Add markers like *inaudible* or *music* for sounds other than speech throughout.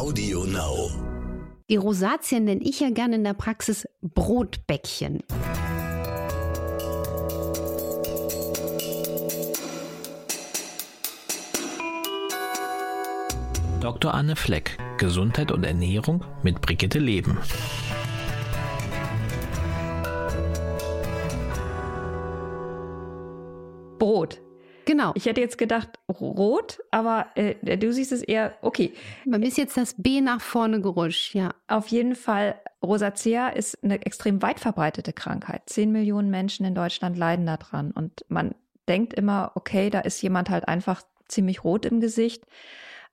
Audio Now. Die Rosatien nenne ich ja gerne in der Praxis Brotbäckchen. Dr. Anne Fleck, Gesundheit und Ernährung mit Brigitte Leben. Brot. Genau. Ich hätte jetzt gedacht rot, aber äh, du siehst es eher okay. Mir ist jetzt das B nach vorne gerutscht, ja. Auf jeden Fall, Rosacea ist eine extrem weit verbreitete Krankheit. Zehn Millionen Menschen in Deutschland leiden daran. Und man denkt immer, okay, da ist jemand halt einfach ziemlich rot im Gesicht.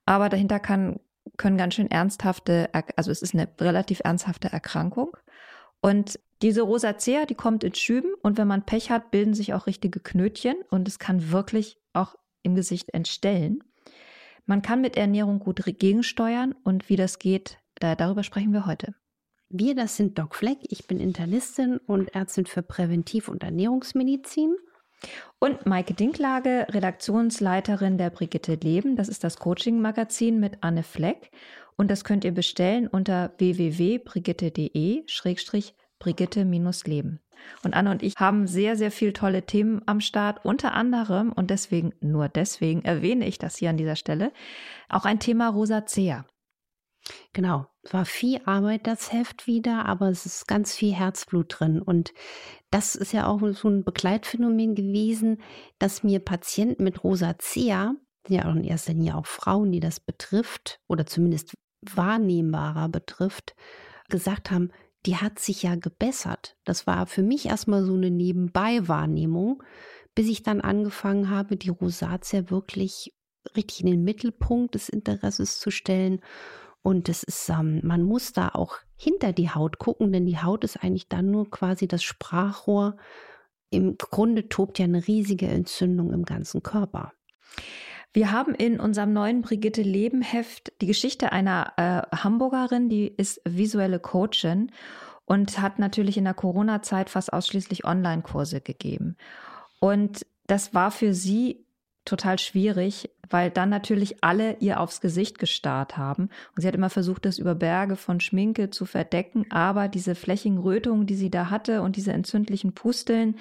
Aber dahinter kann, können ganz schön ernsthafte, also es ist eine relativ ernsthafte Erkrankung. Und diese Rosacea, die kommt in Schüben und wenn man Pech hat, bilden sich auch richtige Knötchen und es kann wirklich auch im Gesicht entstellen. Man kann mit Ernährung gut gegensteuern und wie das geht, da, darüber sprechen wir heute. Wir, das sind Doc Fleck. Ich bin Internistin und Ärztin für Präventiv- und Ernährungsmedizin. Und Maike Dinklage, Redaktionsleiterin der Brigitte Leben. Das ist das Coaching-Magazin mit Anne Fleck. Und das könnt ihr bestellen unter www.brigitte.de-brigitte-leben. Und Anne und ich haben sehr, sehr viele tolle Themen am Start. Unter anderem, und deswegen, nur deswegen erwähne ich das hier an dieser Stelle, auch ein Thema Rosacea. Genau, war viel Arbeit das Heft wieder, aber es ist ganz viel Herzblut drin. Und das ist ja auch so ein Begleitphänomen gewesen, dass mir Patienten mit Rosacea, ja auch in erster Linie auch Frauen, die das betrifft oder zumindest wahrnehmbarer betrifft, gesagt haben, die hat sich ja gebessert. Das war für mich erstmal so eine Nebenbei-Wahrnehmung, bis ich dann angefangen habe, die Rosatia wirklich richtig in den Mittelpunkt des Interesses zu stellen. Und es ist, ähm, man muss da auch hinter die Haut gucken, denn die Haut ist eigentlich dann nur quasi das Sprachrohr. Im Grunde tobt ja eine riesige Entzündung im ganzen Körper. Wir haben in unserem neuen Brigitte Leben Heft die Geschichte einer äh, Hamburgerin, die ist visuelle Coachin und hat natürlich in der Corona-Zeit fast ausschließlich Online-Kurse gegeben. Und das war für sie total schwierig, weil dann natürlich alle ihr aufs Gesicht gestarrt haben. Und sie hat immer versucht, das über Berge von Schminke zu verdecken, aber diese flächigen Rötungen, die sie da hatte und diese entzündlichen Pusteln,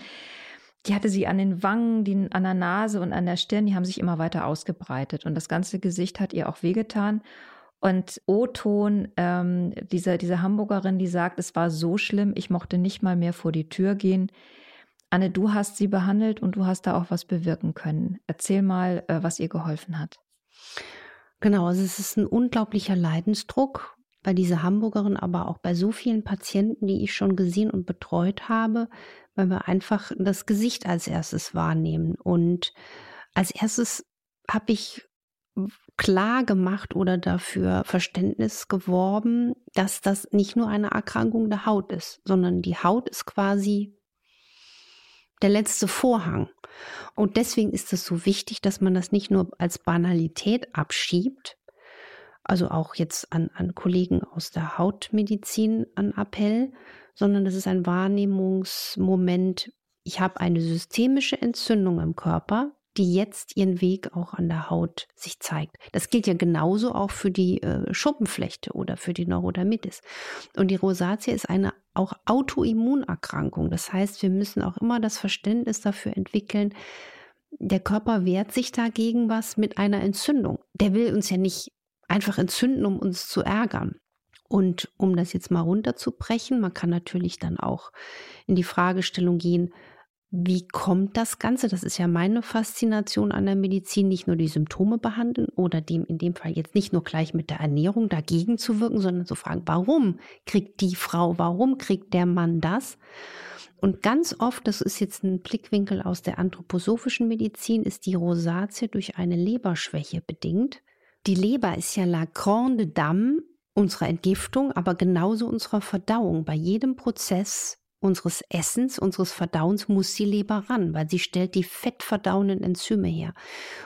die hatte sie an den Wangen, die, an der Nase und an der Stirn, die haben sich immer weiter ausgebreitet. Und das ganze Gesicht hat ihr auch wehgetan. Und O-Ton, ähm, diese, diese Hamburgerin, die sagt, es war so schlimm, ich mochte nicht mal mehr vor die Tür gehen. Anne, du hast sie behandelt und du hast da auch was bewirken können. Erzähl mal, äh, was ihr geholfen hat. Genau, also es ist ein unglaublicher Leidensdruck bei dieser Hamburgerin, aber auch bei so vielen Patienten, die ich schon gesehen und betreut habe, weil wir einfach das Gesicht als erstes wahrnehmen. Und als erstes habe ich klar gemacht oder dafür Verständnis geworben, dass das nicht nur eine Erkrankung der Haut ist, sondern die Haut ist quasi der letzte Vorhang. Und deswegen ist es so wichtig, dass man das nicht nur als Banalität abschiebt, also auch jetzt an, an Kollegen aus der Hautmedizin an Appell, sondern das ist ein Wahrnehmungsmoment. Ich habe eine systemische Entzündung im Körper, die jetzt ihren Weg auch an der Haut sich zeigt. Das gilt ja genauso auch für die äh, Schuppenflechte oder für die Neurodermitis. Und die Rosatia ist eine auch Autoimmunerkrankung. Das heißt, wir müssen auch immer das Verständnis dafür entwickeln, der Körper wehrt sich dagegen was mit einer Entzündung. Der will uns ja nicht einfach entzünden, um uns zu ärgern. Und um das jetzt mal runterzubrechen, man kann natürlich dann auch in die Fragestellung gehen, wie kommt das Ganze? Das ist ja meine Faszination an der Medizin, nicht nur die Symptome behandeln oder dem in dem Fall jetzt nicht nur gleich mit der Ernährung dagegen zu wirken, sondern zu fragen, warum kriegt die Frau, warum kriegt der Mann das? Und ganz oft, das ist jetzt ein Blickwinkel aus der anthroposophischen Medizin, ist die Rosatie durch eine Leberschwäche bedingt. Die Leber ist ja la grande dame unserer Entgiftung, aber genauso unserer Verdauung. Bei jedem Prozess unseres Essens, unseres Verdauens muss die Leber ran, weil sie stellt die fettverdauenden Enzyme her.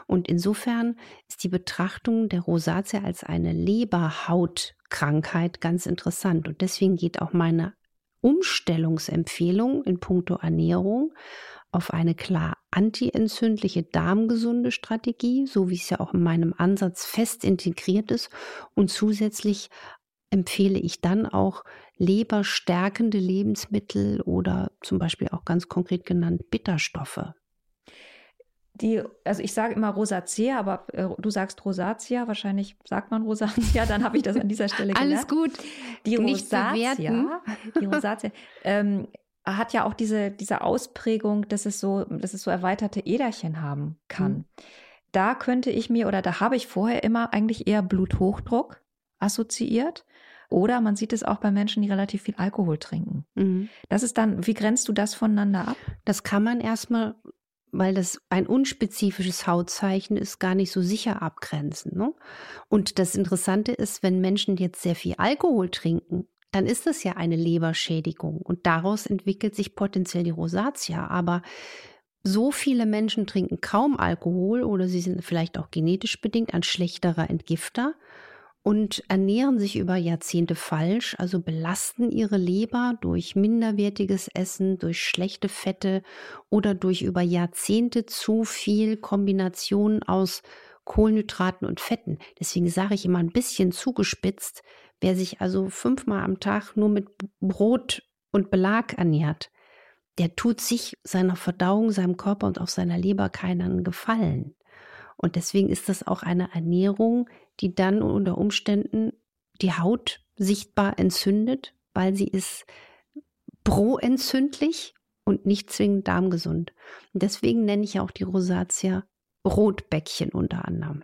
Und insofern ist die Betrachtung der Rosatia als eine Leberhautkrankheit ganz interessant. Und deswegen geht auch meine Umstellungsempfehlung in puncto Ernährung auf eine klar antientzündliche, darmgesunde Strategie, so wie es ja auch in meinem Ansatz fest integriert ist. Und zusätzlich empfehle ich dann auch leberstärkende Lebensmittel oder zum Beispiel auch ganz konkret genannt Bitterstoffe. Die, also ich sage immer Rosacea, aber äh, du sagst Rosatia, wahrscheinlich sagt man Rosatia, dann habe ich das an dieser Stelle gelernt. *laughs* Alles gut. Die Rosatia, die Rosatia ähm, hat ja auch diese, diese Ausprägung, dass es so, dass es so erweiterte Äderchen haben kann. Mhm. Da könnte ich mir oder da habe ich vorher immer eigentlich eher Bluthochdruck assoziiert. Oder man sieht es auch bei Menschen, die relativ viel Alkohol trinken. Mhm. Das ist dann, wie grenzt du das voneinander ab? Das kann man erstmal, weil das ein unspezifisches Hautzeichen ist, gar nicht so sicher abgrenzen. Ne? Und das Interessante ist, wenn Menschen jetzt sehr viel Alkohol trinken, dann ist das ja eine Leberschädigung und daraus entwickelt sich potenziell die Rosatia. Aber so viele Menschen trinken kaum Alkohol oder sie sind vielleicht auch genetisch bedingt ein schlechterer Entgifter und ernähren sich über Jahrzehnte falsch, also belasten ihre Leber durch minderwertiges Essen, durch schlechte Fette oder durch über Jahrzehnte zu viel Kombination aus Kohlenhydraten und Fetten. Deswegen sage ich immer ein bisschen zugespitzt, wer sich also fünfmal am Tag nur mit Brot und Belag ernährt, der tut sich seiner Verdauung, seinem Körper und auch seiner Leber keinen Gefallen. Und deswegen ist das auch eine Ernährung, die dann unter Umständen die Haut sichtbar entzündet, weil sie ist proentzündlich und nicht zwingend darmgesund. Und deswegen nenne ich auch die Rosatia Rotbäckchen unter anderem.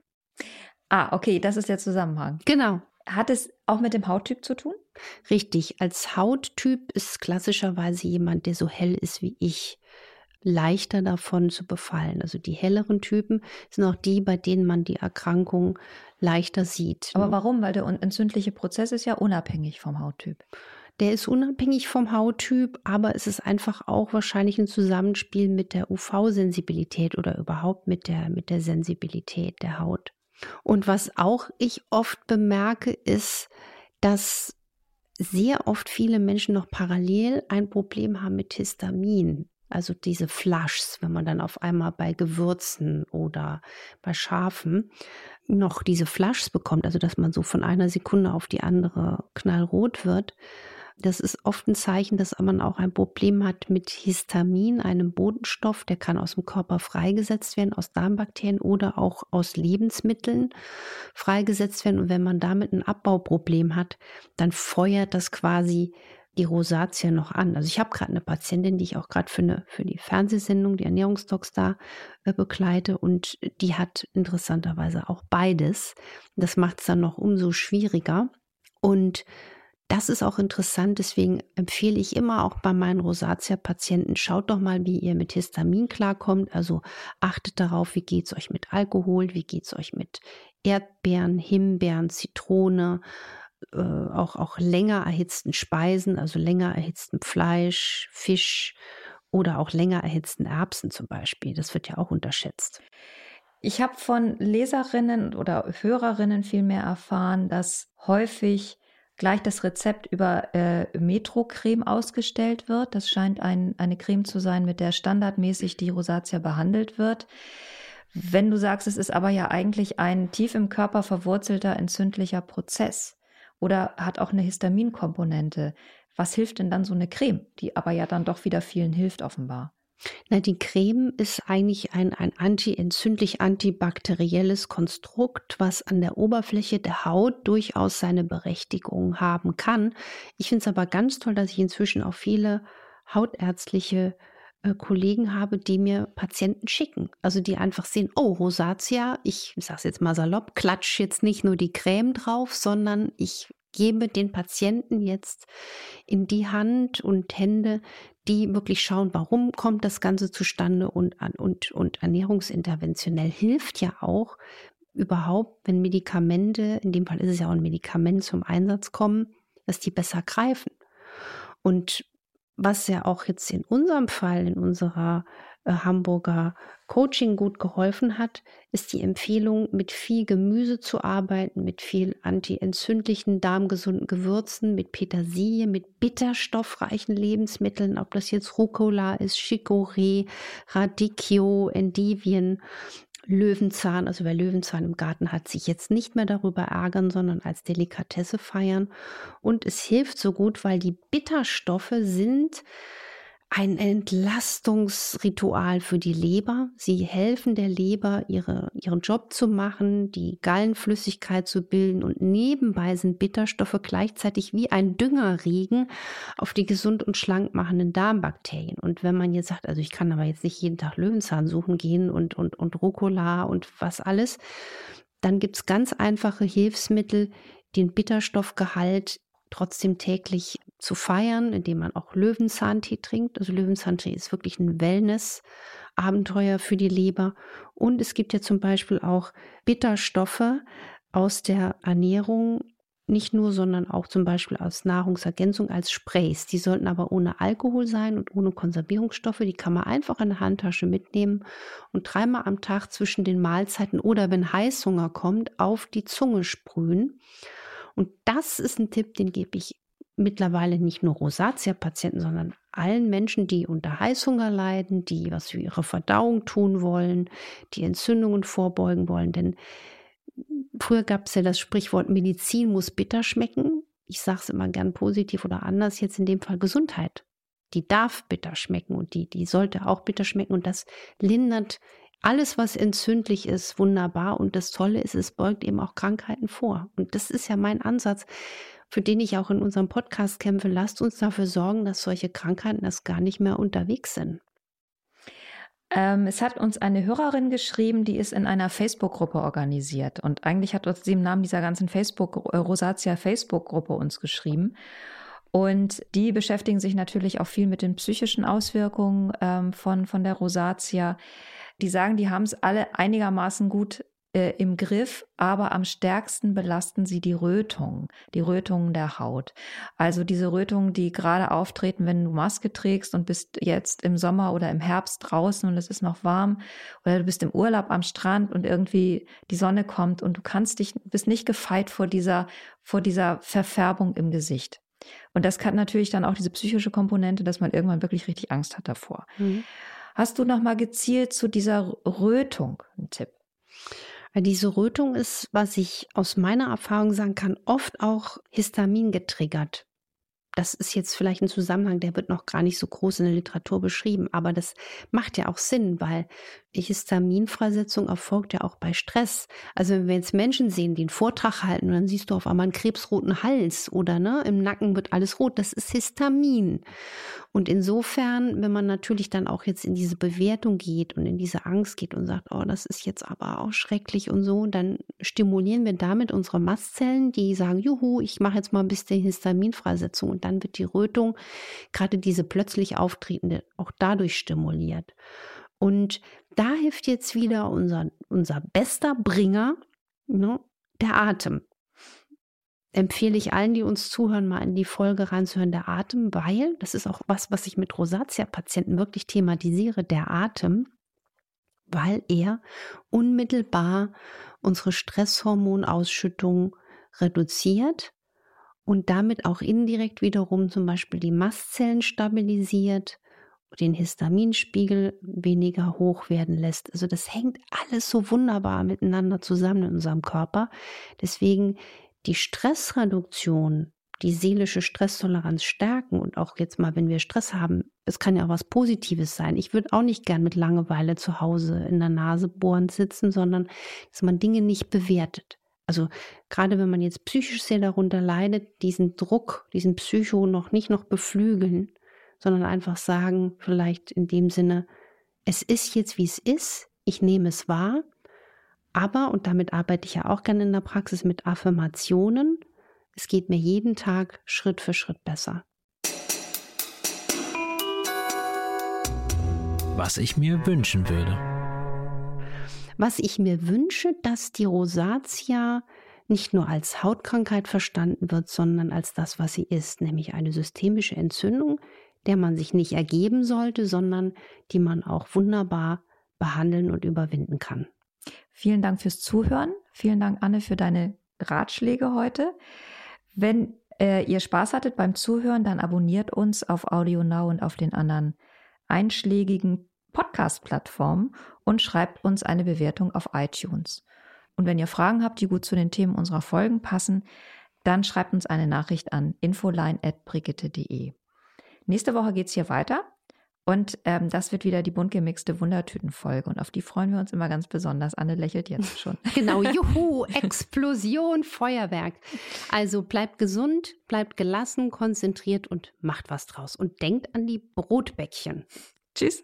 Ah, okay, das ist der Zusammenhang. Genau. Hat es auch mit dem Hauttyp zu tun? Richtig. Als Hauttyp ist klassischerweise jemand, der so hell ist wie ich leichter davon zu befallen. Also die helleren Typen sind auch die, bei denen man die Erkrankung leichter sieht. Aber ne? warum? Weil der entzündliche Prozess ist ja unabhängig vom Hauttyp. Der ist unabhängig vom Hauttyp, aber es ist einfach auch wahrscheinlich ein Zusammenspiel mit der UV-Sensibilität oder überhaupt mit der, mit der Sensibilität der Haut. Und was auch ich oft bemerke, ist, dass sehr oft viele Menschen noch parallel ein Problem haben mit Histamin. Also diese Flushs, wenn man dann auf einmal bei Gewürzen oder bei Schafen noch diese Flushs bekommt, also dass man so von einer Sekunde auf die andere knallrot wird. Das ist oft ein Zeichen, dass man auch ein Problem hat mit Histamin, einem Bodenstoff, der kann aus dem Körper freigesetzt werden, aus Darmbakterien oder auch aus Lebensmitteln freigesetzt werden. Und wenn man damit ein Abbauproblem hat, dann feuert das quasi die Rosatia noch an. Also ich habe gerade eine Patientin, die ich auch gerade für, eine, für die Fernsehsendung, die Ernährungsdocs da äh, begleite und die hat interessanterweise auch beides. Das macht es dann noch umso schwieriger. Und das ist auch interessant, deswegen empfehle ich immer auch bei meinen Rosatia-Patienten, schaut doch mal, wie ihr mit Histamin klarkommt. Also achtet darauf, wie geht es euch mit Alkohol, wie geht es euch mit Erdbeeren, Himbeeren, Zitrone, äh, auch, auch länger erhitzten Speisen, also länger erhitztem Fleisch, Fisch oder auch länger erhitzten Erbsen zum Beispiel. Das wird ja auch unterschätzt. Ich habe von Leserinnen oder Hörerinnen vielmehr erfahren, dass häufig gleich das Rezept über äh, Metro-Creme ausgestellt wird. Das scheint ein, eine Creme zu sein, mit der standardmäßig die Rosatia behandelt wird. Wenn du sagst, es ist aber ja eigentlich ein tief im Körper verwurzelter entzündlicher Prozess, oder hat auch eine Histaminkomponente. Was hilft denn dann so eine Creme, die aber ja dann doch wieder vielen hilft offenbar? Na, die Creme ist eigentlich ein, ein anti-entzündlich antibakterielles Konstrukt, was an der Oberfläche der Haut durchaus seine Berechtigung haben kann. Ich finde es aber ganz toll, dass ich inzwischen auch viele hautärztliche äh, Kollegen habe, die mir Patienten schicken. Also die einfach sehen, oh, Rosatia, ich sage es jetzt mal salopp, klatsch jetzt nicht nur die Creme drauf, sondern ich gebe den Patienten jetzt in die Hand und Hände, die wirklich schauen, warum kommt das Ganze zustande und, und, und ernährungsinterventionell hilft ja auch überhaupt, wenn Medikamente, in dem Fall ist es ja auch ein Medikament zum Einsatz kommen, dass die besser greifen. Und was ja auch jetzt in unserem Fall, in unserer Hamburger Coaching gut geholfen hat, ist die Empfehlung, mit viel Gemüse zu arbeiten, mit viel antientzündlichen, darmgesunden Gewürzen, mit Petersilie, mit bitterstoffreichen Lebensmitteln, ob das jetzt Rucola ist, Chicorée, Radicchio, Endivien, Löwenzahn, also wer Löwenzahn im Garten hat, sich jetzt nicht mehr darüber ärgern, sondern als Delikatesse feiern. Und es hilft so gut, weil die Bitterstoffe sind ein Entlastungsritual für die Leber. Sie helfen der Leber, ihre, ihren Job zu machen, die Gallenflüssigkeit zu bilden und nebenbei sind Bitterstoffe gleichzeitig wie ein Düngerregen auf die gesund und schlank machenden Darmbakterien. Und wenn man jetzt sagt, also ich kann aber jetzt nicht jeden Tag Löwenzahn suchen gehen und, und, und Rucola und was alles, dann gibt es ganz einfache Hilfsmittel, den Bitterstoffgehalt trotzdem täglich zu feiern, indem man auch Löwenzahntee trinkt. Also Löwenzahntee ist wirklich ein Wellness-Abenteuer für die Leber. Und es gibt ja zum Beispiel auch Bitterstoffe aus der Ernährung, nicht nur, sondern auch zum Beispiel als Nahrungsergänzung, als Sprays. Die sollten aber ohne Alkohol sein und ohne Konservierungsstoffe. Die kann man einfach in der Handtasche mitnehmen und dreimal am Tag zwischen den Mahlzeiten oder wenn Heißhunger kommt, auf die Zunge sprühen. Und das ist ein Tipp, den gebe ich mittlerweile nicht nur Rosatia-Patienten, sondern allen Menschen, die unter Heißhunger leiden, die was für ihre Verdauung tun wollen, die Entzündungen vorbeugen wollen. Denn früher gab es ja das Sprichwort, Medizin muss bitter schmecken. Ich sage es immer gern positiv oder anders, jetzt in dem Fall Gesundheit. Die darf bitter schmecken und die, die sollte auch bitter schmecken und das lindert alles, was entzündlich ist, wunderbar. Und das Tolle ist, es beugt eben auch Krankheiten vor. Und das ist ja mein Ansatz, für den ich auch in unserem Podcast kämpfe. Lasst uns dafür sorgen, dass solche Krankheiten das gar nicht mehr unterwegs sind. Ähm, es hat uns eine Hörerin geschrieben, die ist in einer Facebook-Gruppe organisiert. Und eigentlich hat uns sie im Namen dieser ganzen Facebook, äh, Rosatia Facebook-Gruppe uns geschrieben. Und die beschäftigen sich natürlich auch viel mit den psychischen Auswirkungen ähm, von, von der Rosatia die sagen, die haben es alle einigermaßen gut äh, im Griff, aber am stärksten belasten sie die Rötungen, die Rötungen der Haut. Also diese Rötungen, die gerade auftreten, wenn du Maske trägst und bist jetzt im Sommer oder im Herbst draußen und es ist noch warm oder du bist im Urlaub am Strand und irgendwie die Sonne kommt und du kannst dich, bist nicht gefeit vor dieser, vor dieser Verfärbung im Gesicht. Und das kann natürlich dann auch diese psychische Komponente, dass man irgendwann wirklich richtig Angst hat davor. Mhm. Hast du noch mal gezielt zu dieser Rötung einen Tipp? Diese Rötung ist, was ich aus meiner Erfahrung sagen kann, oft auch Histamin getriggert. Das ist jetzt vielleicht ein Zusammenhang, der wird noch gar nicht so groß in der Literatur beschrieben, aber das macht ja auch Sinn, weil die Histaminfreisetzung erfolgt ja auch bei Stress. Also wenn wir jetzt Menschen sehen, die einen Vortrag halten, dann siehst du auf einmal einen krebsroten Hals oder ne, im Nacken wird alles rot, das ist Histamin. Und insofern, wenn man natürlich dann auch jetzt in diese Bewertung geht und in diese Angst geht und sagt, oh, das ist jetzt aber auch schrecklich und so, dann stimulieren wir damit unsere Mastzellen, die sagen, juhu, ich mache jetzt mal ein bisschen Histaminfreisetzung und dann wird die Rötung, gerade diese plötzlich auftretende, auch dadurch stimuliert. Und da hilft jetzt wieder unser, unser bester Bringer, ne, der Atem. Empfehle ich allen, die uns zuhören, mal in die Folge reinzuhören, der Atem, weil das ist auch was, was ich mit Rosatia-Patienten wirklich thematisiere, der Atem, weil er unmittelbar unsere Stresshormonausschüttung reduziert und damit auch indirekt wiederum zum Beispiel die Mastzellen stabilisiert den Histaminspiegel weniger hoch werden lässt. Also das hängt alles so wunderbar miteinander zusammen in unserem Körper. Deswegen die Stressreduktion, die seelische Stresstoleranz stärken und auch jetzt mal, wenn wir Stress haben, es kann ja auch was Positives sein. Ich würde auch nicht gern mit Langeweile zu Hause in der Nase bohrend sitzen, sondern dass man Dinge nicht bewertet. Also gerade wenn man jetzt psychisch sehr darunter leidet, diesen Druck, diesen Psycho noch nicht noch beflügeln, sondern einfach sagen, vielleicht in dem Sinne, es ist jetzt, wie es ist, ich nehme es wahr, aber, und damit arbeite ich ja auch gerne in der Praxis mit Affirmationen, es geht mir jeden Tag Schritt für Schritt besser. Was ich mir wünschen würde. Was ich mir wünsche, dass die Rosatia nicht nur als Hautkrankheit verstanden wird, sondern als das, was sie ist, nämlich eine systemische Entzündung, der man sich nicht ergeben sollte, sondern die man auch wunderbar behandeln und überwinden kann. Vielen Dank fürs Zuhören. Vielen Dank, Anne, für deine Ratschläge heute. Wenn äh, ihr Spaß hattet beim Zuhören, dann abonniert uns auf Audio Now und auf den anderen einschlägigen Podcast-Plattformen und schreibt uns eine Bewertung auf iTunes. Und wenn ihr Fragen habt, die gut zu den Themen unserer Folgen passen, dann schreibt uns eine Nachricht an infoline.brigitte.de. Nächste Woche geht es hier weiter und ähm, das wird wieder die bunt gemixte Wundertütenfolge und auf die freuen wir uns immer ganz besonders. Anne lächelt jetzt schon. *laughs* genau, juhu, *laughs* Explosion, Feuerwerk. Also bleibt gesund, bleibt gelassen, konzentriert und macht was draus. Und denkt an die Brotbäckchen. Tschüss.